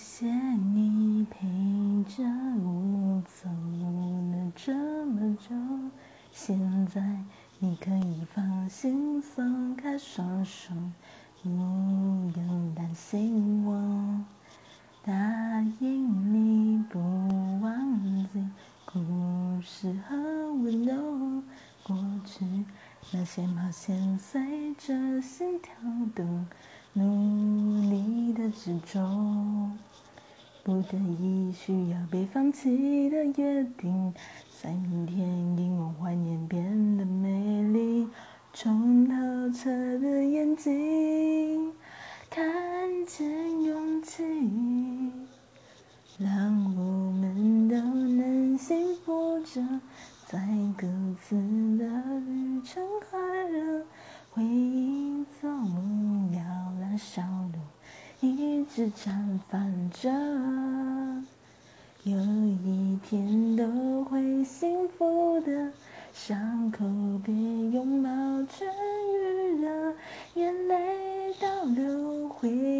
谢谢你陪着我走了这么久，现在你可以放心松开双手，不用担心我。答应你不忘记故事和温柔，过去那些冒险随着心跳动，努力的执着，不得已需要被放弃的约定，在明天因我怀念变得美丽，冲透彻的眼睛，看见勇气。让我们都能幸福着，在各自的旅程快乐，回忆做梦摇篮小路，一一直绽放着，有一天都会幸福的。伤口被拥抱治愈了，眼泪倒流回。